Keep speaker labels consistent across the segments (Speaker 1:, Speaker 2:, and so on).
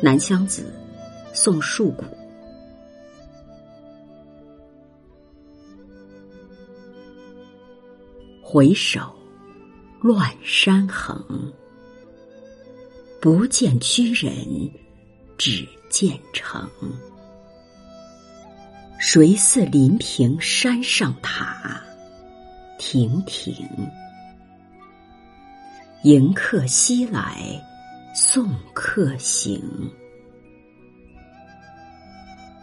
Speaker 1: 南乡子，送树谷。回首，乱山横。不见居人，只见城。谁似临平山上塔？亭亭。迎客西来，送客行。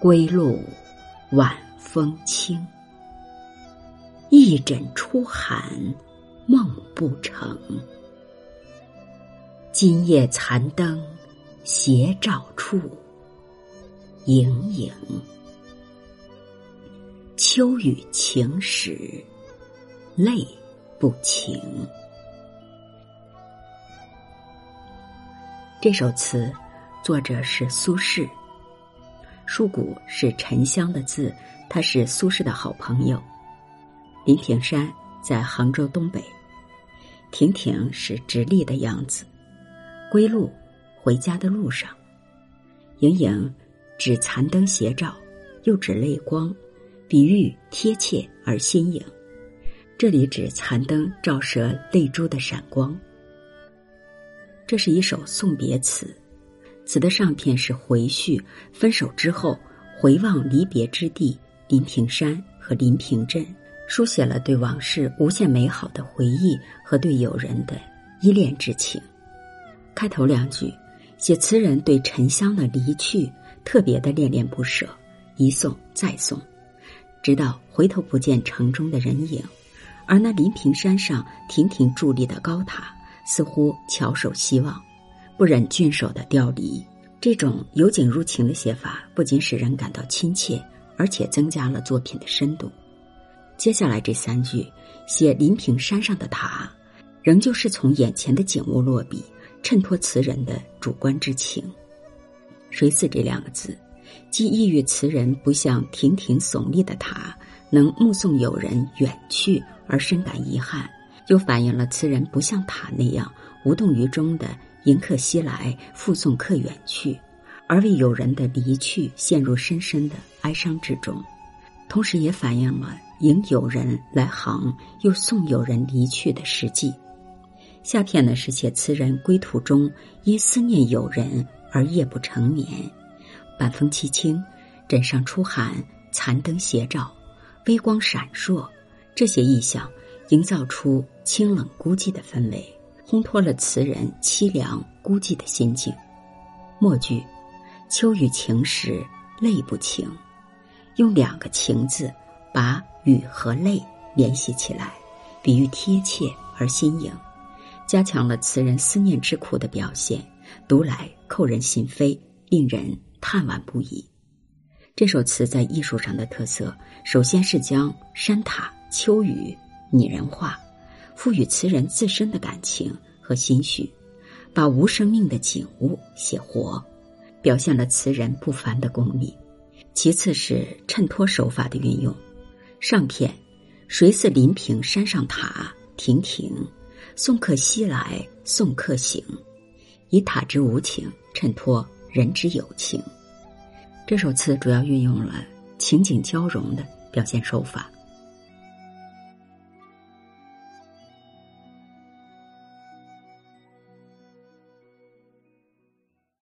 Speaker 1: 归路，晚风轻。一枕初寒，梦不成。今夜残灯，斜照处，影影。秋雨晴时，泪不停。这首词作者是苏轼，树谷是沉香的字，他是苏轼的好朋友。临平山在杭州东北，亭亭是直立的样子，归路回家的路上，影影指残灯斜照，又指泪光，比喻贴切而新颖。这里指残灯照射泪珠的闪光。这是一首送别词，词的上片是回叙分手之后回望离别之地临平山和临平镇。书写了对往事无限美好的回忆和对友人的依恋之情。开头两句写词人对沉香的离去特别的恋恋不舍，一送再送，直到回头不见城中的人影，而那临平山上亭亭伫立的高塔似乎翘首希望，不忍郡守的调离。这种由景入情的写法，不仅使人感到亲切，而且增加了作品的深度。接下来这三句写临平山上的塔，仍旧是从眼前的景物落笔，衬托词人的主观之情。谁似这两个字，既意喻词人不像亭亭耸立的塔能目送友人远去而深感遗憾，又反映了词人不像塔那样无动于衷的迎客西来，附送客远去，而为友人的离去陷入深深的哀伤之中，同时也反映了。迎友人来航，又送友人离去的实际。下片呢是写词人归途中因思念友人而夜不成眠，晚风凄清，枕上初寒，残灯斜照，微光闪烁，这些意象营造出清冷孤寂的氛围，烘托了词人凄凉孤寂的心境。末句，秋雨晴时泪不晴，用两个情字把。雨和泪联系起来，比喻贴切而新颖，加强了词人思念之苦的表现，读来扣人心扉，令人叹惋不已。这首词在艺术上的特色，首先是将山塔、秋雨拟人化，赋予词人自身的感情和心绪，把无生命的景物写活，表现了词人不凡的功力。其次是衬托手法的运用。上片，谁似临平山上塔？亭亭，送客西来，送客行，以塔之无情衬托人之有情。这首词主要运用了情景交融的表现手法，